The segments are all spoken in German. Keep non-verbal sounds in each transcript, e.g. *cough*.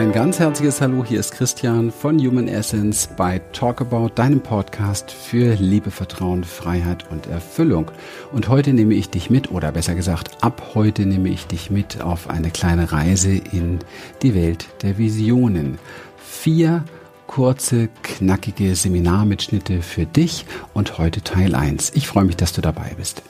Ein ganz herzliches Hallo, hier ist Christian von Human Essence bei Talk About, deinem Podcast für Liebe, Vertrauen, Freiheit und Erfüllung. Und heute nehme ich dich mit, oder besser gesagt, ab heute nehme ich dich mit auf eine kleine Reise in die Welt der Visionen. Vier kurze, knackige Seminarmitschnitte für dich und heute Teil 1. Ich freue mich, dass du dabei bist.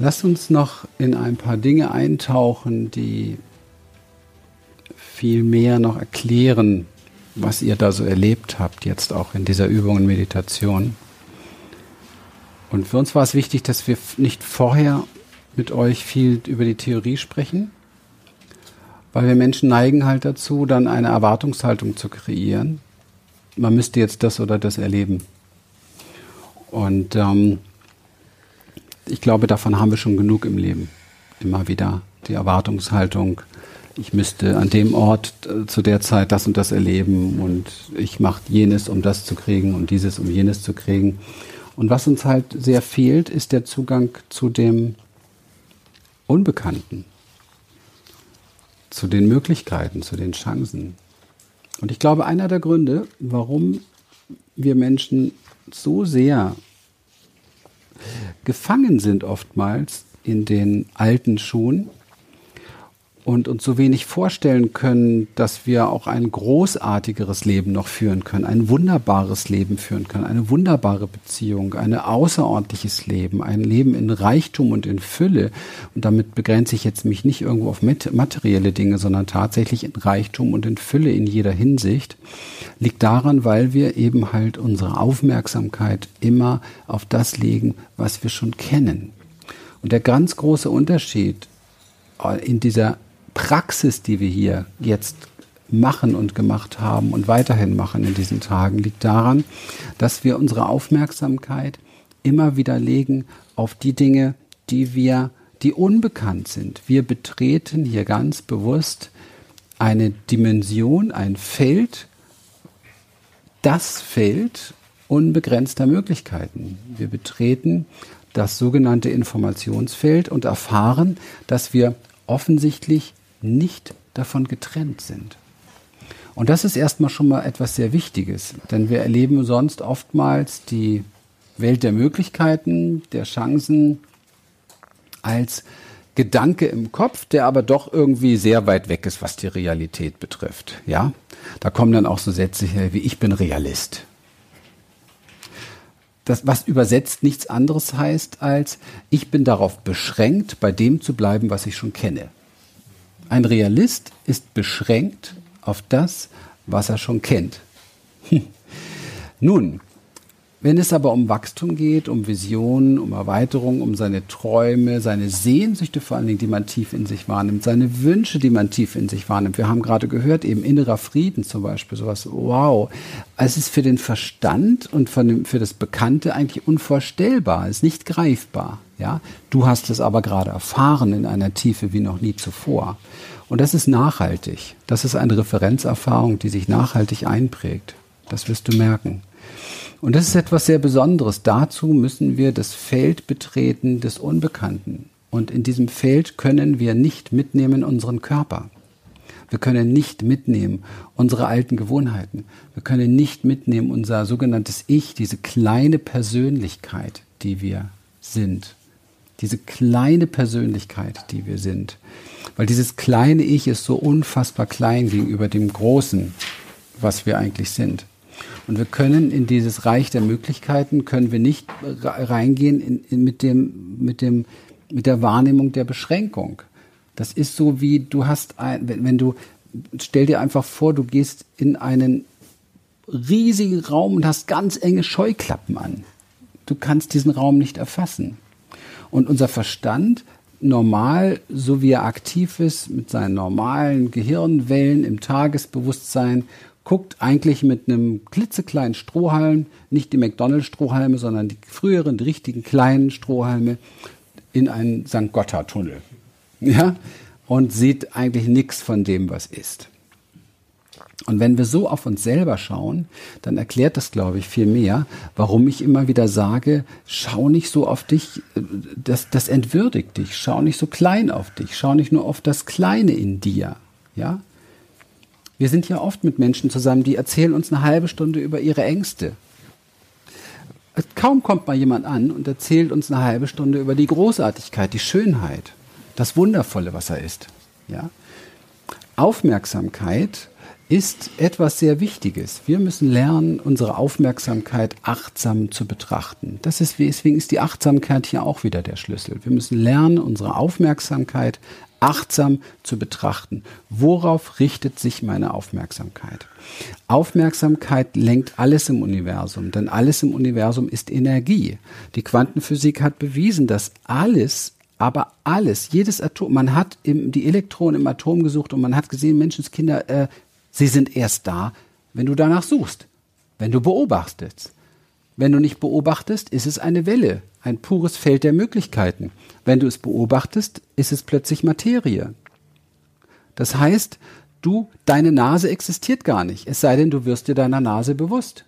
Lasst uns noch in ein paar Dinge eintauchen, die viel mehr noch erklären, was ihr da so erlebt habt, jetzt auch in dieser Übung und Meditation. Und für uns war es wichtig, dass wir nicht vorher mit euch viel über die Theorie sprechen, weil wir Menschen neigen halt dazu, dann eine Erwartungshaltung zu kreieren. Man müsste jetzt das oder das erleben. Und ähm, ich glaube, davon haben wir schon genug im Leben. Immer wieder die Erwartungshaltung, ich müsste an dem Ort äh, zu der Zeit das und das erleben und ich mache jenes, um das zu kriegen und dieses, um jenes zu kriegen. Und was uns halt sehr fehlt, ist der Zugang zu dem Unbekannten, zu den Möglichkeiten, zu den Chancen. Und ich glaube, einer der Gründe, warum wir Menschen so sehr gefangen sind oftmals in den alten Schuhen und uns so wenig vorstellen können, dass wir auch ein großartigeres Leben noch führen können, ein wunderbares Leben führen können, eine wunderbare Beziehung, ein außerordentliches Leben, ein Leben in Reichtum und in Fülle. Und damit begrenze ich jetzt mich nicht irgendwo auf materielle Dinge, sondern tatsächlich in Reichtum und in Fülle in jeder Hinsicht, liegt daran, weil wir eben halt unsere Aufmerksamkeit immer auf das legen, was wir schon kennen. Und der ganz große Unterschied in dieser Praxis, die wir hier jetzt machen und gemacht haben und weiterhin machen in diesen Tagen, liegt daran, dass wir unsere Aufmerksamkeit immer wieder legen auf die Dinge, die wir, die unbekannt sind. Wir betreten hier ganz bewusst eine Dimension, ein Feld, das Feld unbegrenzter Möglichkeiten. Wir betreten das sogenannte Informationsfeld und erfahren, dass wir offensichtlich nicht davon getrennt sind. Und das ist erstmal schon mal etwas sehr Wichtiges, denn wir erleben sonst oftmals die Welt der Möglichkeiten, der Chancen als Gedanke im Kopf, der aber doch irgendwie sehr weit weg ist, was die Realität betrifft. Ja, da kommen dann auch so Sätze her wie ich bin Realist. Das, was übersetzt nichts anderes heißt als ich bin darauf beschränkt, bei dem zu bleiben, was ich schon kenne. Ein Realist ist beschränkt auf das, was er schon kennt. *laughs* Nun, wenn es aber um Wachstum geht, um Visionen, um Erweiterung, um seine Träume, seine Sehnsüchte vor allen Dingen, die man tief in sich wahrnimmt, seine Wünsche, die man tief in sich wahrnimmt. Wir haben gerade gehört, eben innerer Frieden zum Beispiel, sowas, wow. Es ist für den Verstand und für das Bekannte eigentlich unvorstellbar, ist nicht greifbar. Ja, du hast es aber gerade erfahren in einer Tiefe wie noch nie zuvor. Und das ist nachhaltig. Das ist eine Referenzerfahrung, die sich nachhaltig einprägt. Das wirst du merken. Und das ist etwas sehr Besonderes. Dazu müssen wir das Feld betreten des Unbekannten. Und in diesem Feld können wir nicht mitnehmen unseren Körper. Wir können nicht mitnehmen unsere alten Gewohnheiten. Wir können nicht mitnehmen unser sogenanntes Ich, diese kleine Persönlichkeit, die wir sind. Diese kleine Persönlichkeit, die wir sind. Weil dieses kleine Ich ist so unfassbar klein gegenüber dem Großen, was wir eigentlich sind. Und wir können in dieses Reich der Möglichkeiten, können wir nicht reingehen in, in, mit, dem, mit, dem, mit der Wahrnehmung der Beschränkung. Das ist so wie du hast ein, wenn, wenn du, stell dir einfach vor, du gehst in einen riesigen Raum und hast ganz enge Scheuklappen an. Du kannst diesen Raum nicht erfassen. Und unser Verstand normal, so wie er aktiv ist, mit seinen normalen Gehirnwellen im Tagesbewusstsein guckt eigentlich mit einem klitzekleinen Strohhalm, nicht die McDonalds-Strohhalme, sondern die früheren, die richtigen kleinen Strohhalme, in einen St. Gotthard-Tunnel. Ja? Und sieht eigentlich nichts von dem, was ist. Und wenn wir so auf uns selber schauen, dann erklärt das, glaube ich, viel mehr, warum ich immer wieder sage, schau nicht so auf dich, das, das entwürdigt dich, schau nicht so klein auf dich, schau nicht nur auf das Kleine in dir, ja. Wir sind ja oft mit Menschen zusammen, die erzählen uns eine halbe Stunde über ihre Ängste. Kaum kommt mal jemand an und erzählt uns eine halbe Stunde über die Großartigkeit, die Schönheit, das Wundervolle, was er ist, ja. Aufmerksamkeit ist etwas sehr Wichtiges. Wir müssen lernen, unsere Aufmerksamkeit achtsam zu betrachten. Das ist, deswegen ist die Achtsamkeit hier auch wieder der Schlüssel. Wir müssen lernen, unsere Aufmerksamkeit achtsam zu betrachten. Worauf richtet sich meine Aufmerksamkeit? Aufmerksamkeit lenkt alles im Universum, denn alles im Universum ist Energie. Die Quantenphysik hat bewiesen, dass alles aber alles, jedes Atom, man hat im, die Elektronen im Atom gesucht und man hat gesehen, Menschenskinder äh, Sie sind erst da, wenn du danach suchst, wenn du beobachtest. Wenn du nicht beobachtest, ist es eine Welle, ein pures Feld der Möglichkeiten. Wenn du es beobachtest, ist es plötzlich Materie. Das heißt, du, deine Nase existiert gar nicht, es sei denn, du wirst dir deiner Nase bewusst.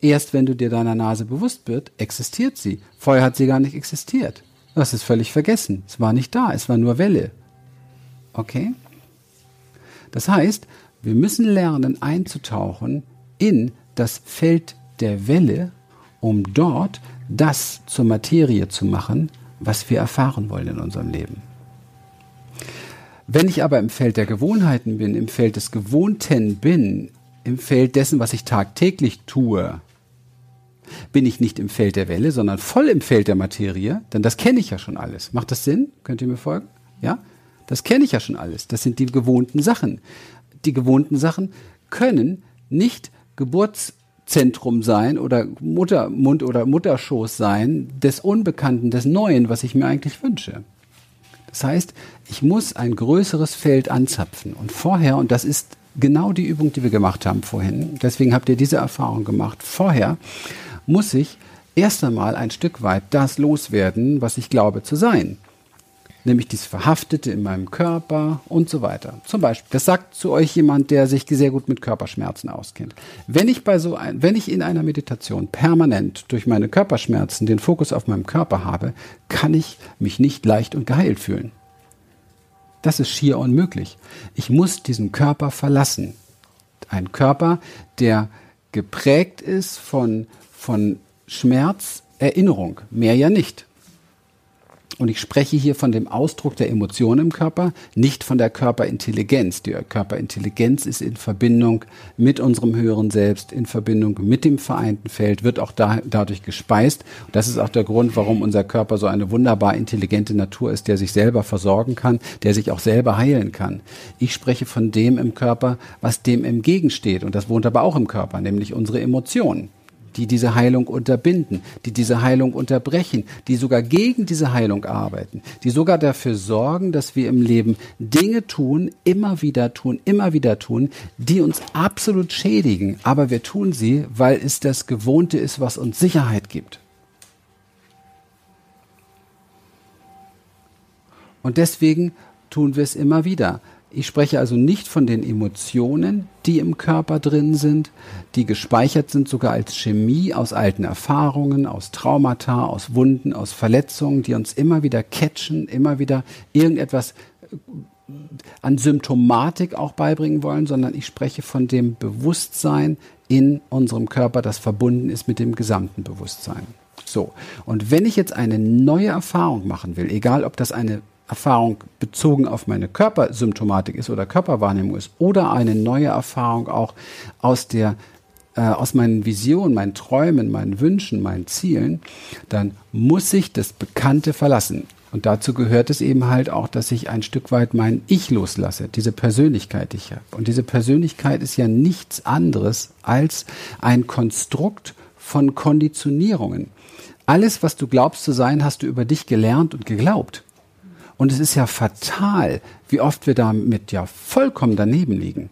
Erst wenn du dir deiner Nase bewusst wird, existiert sie. Vorher hat sie gar nicht existiert. Du hast es völlig vergessen. Es war nicht da, es war nur Welle. Okay? Das heißt, wir müssen lernen einzutauchen in das Feld der Welle, um dort das zur Materie zu machen, was wir erfahren wollen in unserem Leben. Wenn ich aber im Feld der Gewohnheiten bin, im Feld des Gewohnten bin, im Feld dessen, was ich tagtäglich tue, bin ich nicht im Feld der Welle, sondern voll im Feld der Materie, denn das kenne ich ja schon alles. Macht das Sinn? Könnt ihr mir folgen? Ja? Das kenne ich ja schon alles. Das sind die gewohnten Sachen die gewohnten Sachen können nicht Geburtszentrum sein oder Muttermund oder Mutterschoß sein des Unbekannten, des Neuen, was ich mir eigentlich wünsche. Das heißt, ich muss ein größeres Feld anzapfen. Und vorher, und das ist genau die Übung, die wir gemacht haben vorhin, deswegen habt ihr diese Erfahrung gemacht, vorher muss ich erst einmal ein Stück weit das loswerden, was ich glaube zu sein nämlich dieses Verhaftete in meinem Körper und so weiter. Zum Beispiel, das sagt zu euch jemand, der sich sehr gut mit Körperschmerzen auskennt. Wenn ich bei so ein, wenn ich in einer Meditation permanent durch meine Körperschmerzen den Fokus auf meinem Körper habe, kann ich mich nicht leicht und geheilt fühlen. Das ist schier unmöglich. Ich muss diesen Körper verlassen. Ein Körper, der geprägt ist von, von Schmerz, Erinnerung, mehr ja nicht. Und ich spreche hier von dem Ausdruck der Emotionen im Körper, nicht von der Körperintelligenz. Die Körperintelligenz ist in Verbindung mit unserem höheren Selbst, in Verbindung mit dem vereinten Feld, wird auch da, dadurch gespeist. Das ist auch der Grund, warum unser Körper so eine wunderbar intelligente Natur ist, der sich selber versorgen kann, der sich auch selber heilen kann. Ich spreche von dem im Körper, was dem entgegensteht. Und das wohnt aber auch im Körper, nämlich unsere Emotionen die diese Heilung unterbinden, die diese Heilung unterbrechen, die sogar gegen diese Heilung arbeiten, die sogar dafür sorgen, dass wir im Leben Dinge tun, immer wieder tun, immer wieder tun, die uns absolut schädigen, aber wir tun sie, weil es das Gewohnte ist, was uns Sicherheit gibt. Und deswegen tun wir es immer wieder. Ich spreche also nicht von den Emotionen, die im Körper drin sind, die gespeichert sind sogar als Chemie aus alten Erfahrungen, aus Traumata, aus Wunden, aus Verletzungen, die uns immer wieder catchen, immer wieder irgendetwas äh, an Symptomatik auch beibringen wollen, sondern ich spreche von dem Bewusstsein in unserem Körper, das verbunden ist mit dem gesamten Bewusstsein. So. Und wenn ich jetzt eine neue Erfahrung machen will, egal ob das eine Erfahrung bezogen auf meine Körpersymptomatik ist oder Körperwahrnehmung ist oder eine neue Erfahrung auch aus der äh, aus meinen Visionen, meinen Träumen, meinen Wünschen, meinen Zielen, dann muss ich das Bekannte verlassen. Und dazu gehört es eben halt auch, dass ich ein Stück weit mein Ich loslasse, diese Persönlichkeit, die ich habe. Und diese Persönlichkeit ist ja nichts anderes als ein Konstrukt von Konditionierungen. Alles, was du glaubst zu sein, hast du über dich gelernt und geglaubt. Und es ist ja fatal, wie oft wir damit ja vollkommen daneben liegen.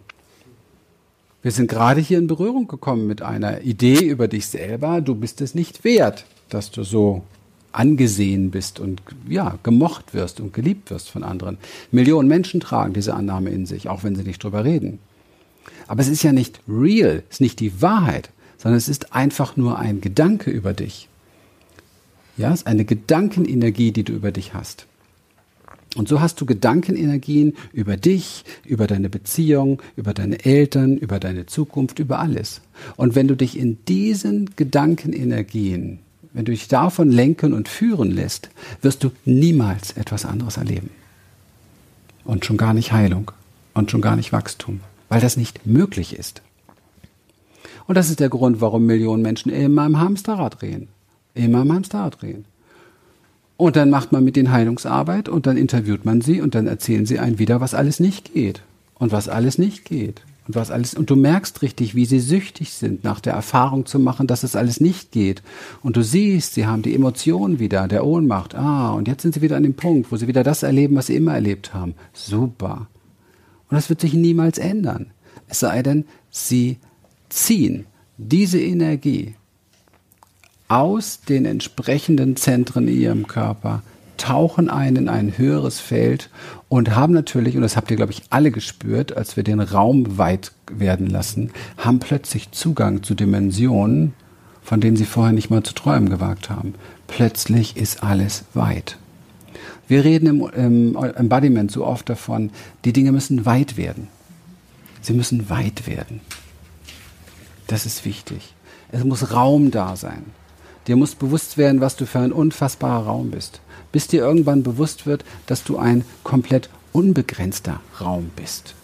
Wir sind gerade hier in Berührung gekommen mit einer Idee über dich selber. Du bist es nicht wert, dass du so angesehen bist und ja, gemocht wirst und geliebt wirst von anderen. Millionen Menschen tragen diese Annahme in sich, auch wenn sie nicht drüber reden. Aber es ist ja nicht real, es ist nicht die Wahrheit, sondern es ist einfach nur ein Gedanke über dich. Ja, es ist eine Gedankenenergie, die du über dich hast. Und so hast du Gedankenenergien über dich, über deine Beziehung, über deine Eltern, über deine Zukunft, über alles. Und wenn du dich in diesen Gedankenenergien, wenn du dich davon lenken und führen lässt, wirst du niemals etwas anderes erleben. Und schon gar nicht Heilung und schon gar nicht Wachstum, weil das nicht möglich ist. Und das ist der Grund, warum Millionen Menschen immer im Hamsterrad drehen. Immer im Hamsterrad drehen. Und dann macht man mit den Heilungsarbeit und dann interviewt man sie und dann erzählen sie einen wieder, was alles nicht geht. Und was alles nicht geht. Und was alles, und du merkst richtig, wie sie süchtig sind, nach der Erfahrung zu machen, dass es alles nicht geht. Und du siehst, sie haben die Emotionen wieder, der Ohnmacht. Ah, und jetzt sind sie wieder an dem Punkt, wo sie wieder das erleben, was sie immer erlebt haben. Super. Und das wird sich niemals ändern. Es sei denn, sie ziehen diese Energie aus den entsprechenden Zentren in ihrem Körper, tauchen ein in ein höheres Feld und haben natürlich, und das habt ihr, glaube ich, alle gespürt, als wir den Raum weit werden lassen, haben plötzlich Zugang zu Dimensionen, von denen sie vorher nicht mal zu träumen gewagt haben. Plötzlich ist alles weit. Wir reden im, im Embodiment so oft davon, die Dinge müssen weit werden. Sie müssen weit werden. Das ist wichtig. Es muss Raum da sein. Dir muss bewusst werden, was du für ein unfassbarer Raum bist. Bis dir irgendwann bewusst wird, dass du ein komplett unbegrenzter Raum bist.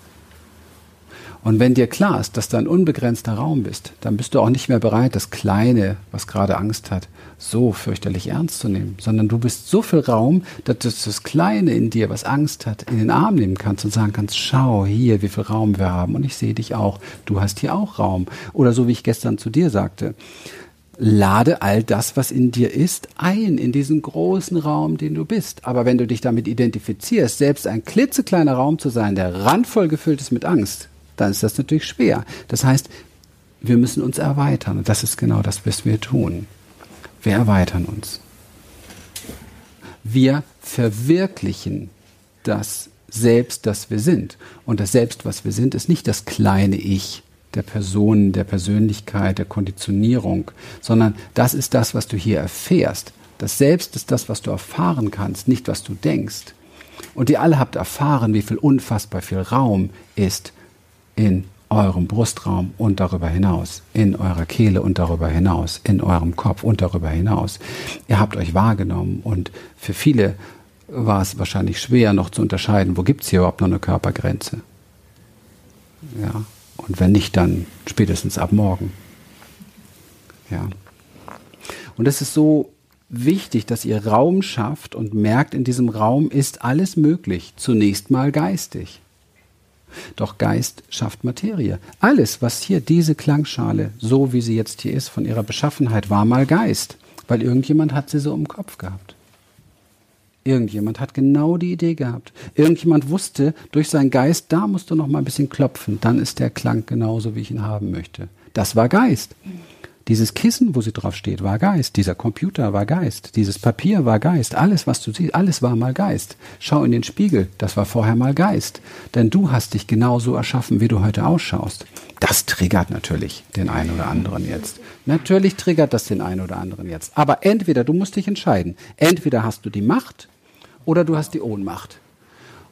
Und wenn dir klar ist, dass du ein unbegrenzter Raum bist, dann bist du auch nicht mehr bereit, das Kleine, was gerade Angst hat, so fürchterlich ernst zu nehmen, sondern du bist so viel Raum, dass du das Kleine in dir, was Angst hat, in den Arm nehmen kannst und sagen kannst, schau hier, wie viel Raum wir haben und ich sehe dich auch, du hast hier auch Raum. Oder so wie ich gestern zu dir sagte, lade all das, was in dir ist, ein in diesen großen Raum, den du bist. Aber wenn du dich damit identifizierst, selbst ein klitzekleiner Raum zu sein, der randvoll gefüllt ist mit Angst, dann ist das natürlich schwer. Das heißt, wir müssen uns erweitern. Und das ist genau das, was wir tun. Wir erweitern uns. Wir verwirklichen das Selbst, das wir sind. Und das Selbst, was wir sind, ist nicht das kleine Ich, der Person, der Persönlichkeit, der Konditionierung, sondern das ist das, was du hier erfährst. Das Selbst ist das, was du erfahren kannst, nicht was du denkst. Und ihr alle habt erfahren, wie viel unfassbar viel Raum ist in eurem Brustraum und darüber hinaus, in eurer Kehle und darüber hinaus, in eurem Kopf und darüber hinaus. Ihr habt euch wahrgenommen und für viele war es wahrscheinlich schwer noch zu unterscheiden, wo gibt es hier überhaupt noch eine Körpergrenze. Ja, und wenn nicht, dann spätestens ab morgen. Ja. Und es ist so wichtig, dass ihr Raum schafft und merkt, in diesem Raum ist alles möglich. Zunächst mal geistig. Doch Geist schafft Materie. Alles, was hier diese Klangschale, so wie sie jetzt hier ist, von ihrer Beschaffenheit, war mal Geist, weil irgendjemand hat sie so im Kopf gehabt. Irgendjemand hat genau die Idee gehabt. Irgendjemand wusste durch seinen Geist, da musst du noch mal ein bisschen klopfen, dann ist der Klang genauso, wie ich ihn haben möchte. Das war Geist. Dieses Kissen, wo sie drauf steht, war Geist. Dieser Computer war Geist. Dieses Papier war Geist. Alles, was du siehst, alles war mal Geist. Schau in den Spiegel, das war vorher mal Geist. Denn du hast dich genauso erschaffen, wie du heute ausschaust. Das triggert natürlich den einen oder anderen jetzt. Natürlich triggert das den einen oder anderen jetzt. Aber entweder, du musst dich entscheiden. Entweder hast du die Macht oder du hast die Ohnmacht.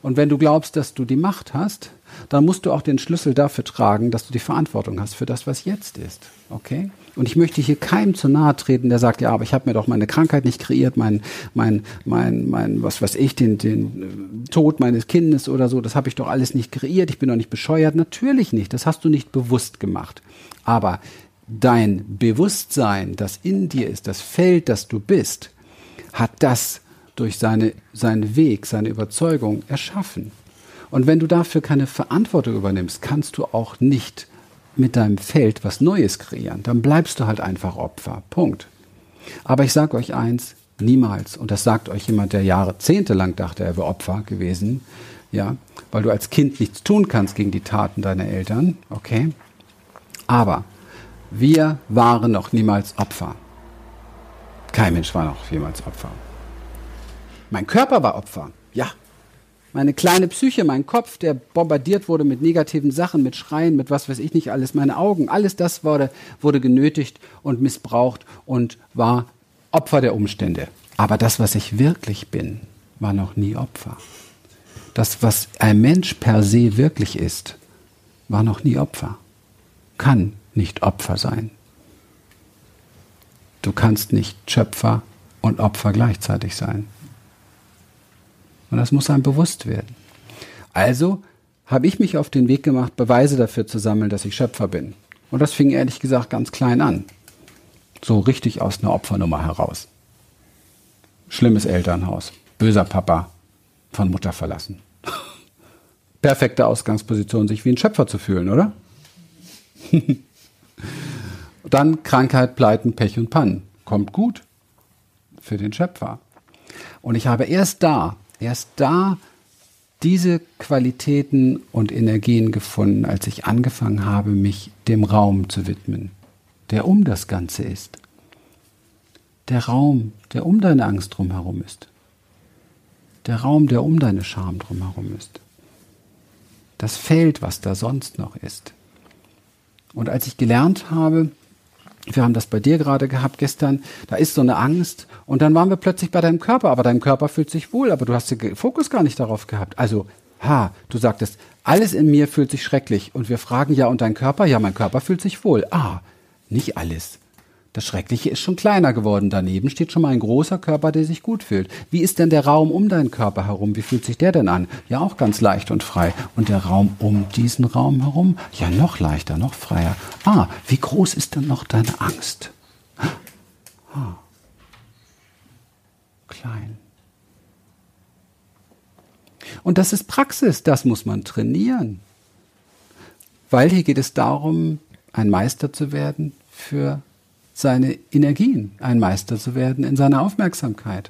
Und wenn du glaubst, dass du die Macht hast, dann musst du auch den Schlüssel dafür tragen, dass du die Verantwortung hast für das, was jetzt ist. Okay? Und ich möchte hier keinem zu nahe treten, der sagt, ja, aber ich habe mir doch meine Krankheit nicht kreiert, mein, mein, mein, mein, was weiß ich, den, den äh, Tod meines Kindes oder so, das habe ich doch alles nicht kreiert, ich bin doch nicht bescheuert. Natürlich nicht, das hast du nicht bewusst gemacht. Aber dein Bewusstsein, das in dir ist, das Feld, das du bist, hat das durch seine, seinen Weg, seine Überzeugung erschaffen. Und wenn du dafür keine Verantwortung übernimmst, kannst du auch nicht mit deinem Feld was Neues kreieren. Dann bleibst du halt einfach Opfer. Punkt. Aber ich sage euch eins, niemals, und das sagt euch jemand, der jahrzehntelang dachte, er wäre Opfer gewesen, ja, weil du als Kind nichts tun kannst gegen die Taten deiner Eltern, okay? Aber wir waren noch niemals Opfer. Kein Mensch war noch jemals Opfer. Mein Körper war Opfer, ja. meine kleine Psyche, mein Kopf, der bombardiert wurde mit negativen Sachen, mit Schreien, mit was weiß ich nicht alles, meine Augen, alles das wurde, wurde genötigt und missbraucht und war Opfer der Umstände. Aber das, was ich wirklich bin, war noch nie Opfer. Das, was ein Mensch per se wirklich ist, war noch nie Opfer. Kann nicht Opfer sein. Du kannst nicht Schöpfer und Opfer gleichzeitig sein. Und das muss einem bewusst werden. Also habe ich mich auf den Weg gemacht, Beweise dafür zu sammeln, dass ich Schöpfer bin. Und das fing ehrlich gesagt ganz klein an. So richtig aus einer Opfernummer heraus. Schlimmes Elternhaus. Böser Papa. Von Mutter verlassen. *laughs* Perfekte Ausgangsposition, sich wie ein Schöpfer zu fühlen, oder? *laughs* Dann Krankheit, Pleiten, Pech und Pannen. Kommt gut für den Schöpfer. Und ich habe erst da, erst da diese Qualitäten und Energien gefunden, als ich angefangen habe, mich dem Raum zu widmen, der um das Ganze ist. Der Raum, der um deine Angst drumherum ist. Der Raum, der um deine Scham drumherum ist. Das Feld, was da sonst noch ist. Und als ich gelernt habe, wir haben das bei dir gerade gehabt gestern, da ist so eine Angst und dann waren wir plötzlich bei deinem Körper, aber dein Körper fühlt sich wohl, aber du hast den Fokus gar nicht darauf gehabt. Also, ha, du sagtest, alles in mir fühlt sich schrecklich und wir fragen ja und dein Körper, ja, mein Körper fühlt sich wohl. Ah, nicht alles. Das Schreckliche ist schon kleiner geworden. Daneben steht schon mal ein großer Körper, der sich gut fühlt. Wie ist denn der Raum um deinen Körper herum? Wie fühlt sich der denn an? Ja, auch ganz leicht und frei. Und der Raum um diesen Raum herum? Ja, noch leichter, noch freier. Ah, wie groß ist denn noch deine Angst? Ah. Klein. Und das ist Praxis, das muss man trainieren. Weil hier geht es darum, ein Meister zu werden für seine Energien, ein Meister zu werden in seiner Aufmerksamkeit.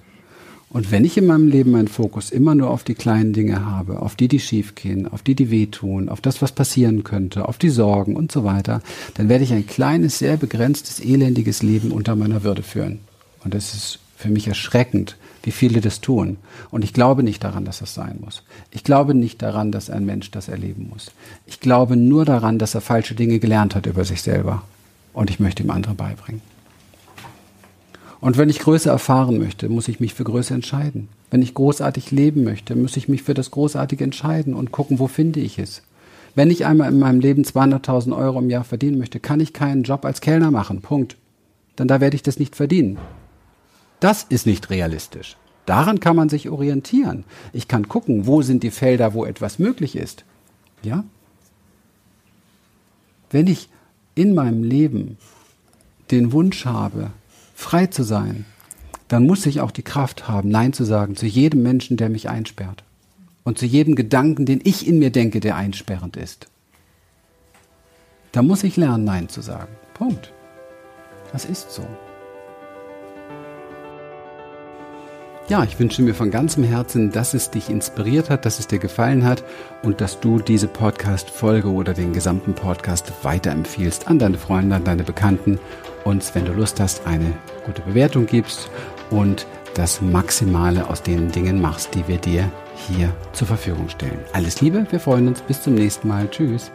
Und wenn ich in meinem Leben meinen Fokus immer nur auf die kleinen Dinge habe, auf die, die schiefgehen, auf die, die wehtun, auf das, was passieren könnte, auf die Sorgen und so weiter, dann werde ich ein kleines, sehr begrenztes, elendiges Leben unter meiner Würde führen. Und das ist für mich erschreckend, wie viele das tun. Und ich glaube nicht daran, dass das sein muss. Ich glaube nicht daran, dass ein Mensch das erleben muss. Ich glaube nur daran, dass er falsche Dinge gelernt hat über sich selber und ich möchte ihm andere beibringen. Und wenn ich Größe erfahren möchte, muss ich mich für Größe entscheiden. Wenn ich großartig leben möchte, muss ich mich für das Großartige entscheiden und gucken, wo finde ich es. Wenn ich einmal in meinem Leben 200.000 Euro im Jahr verdienen möchte, kann ich keinen Job als Kellner machen. Punkt. Denn da werde ich das nicht verdienen. Das ist nicht realistisch. Daran kann man sich orientieren. Ich kann gucken, wo sind die Felder, wo etwas möglich ist. Ja? Wenn ich in meinem Leben den Wunsch habe, frei zu sein, dann muss ich auch die Kraft haben, Nein zu sagen zu jedem Menschen, der mich einsperrt. Und zu jedem Gedanken, den ich in mir denke, der einsperrend ist. Da muss ich lernen, Nein zu sagen. Punkt. Das ist so. Ja, ich wünsche mir von ganzem Herzen, dass es dich inspiriert hat, dass es dir gefallen hat und dass du diese Podcast-Folge oder den gesamten Podcast weiterempfiehlst an deine Freunde, an deine Bekannten und wenn du Lust hast, eine gute Bewertung gibst und das Maximale aus den Dingen machst, die wir dir hier zur Verfügung stellen. Alles Liebe, wir freuen uns. Bis zum nächsten Mal. Tschüss.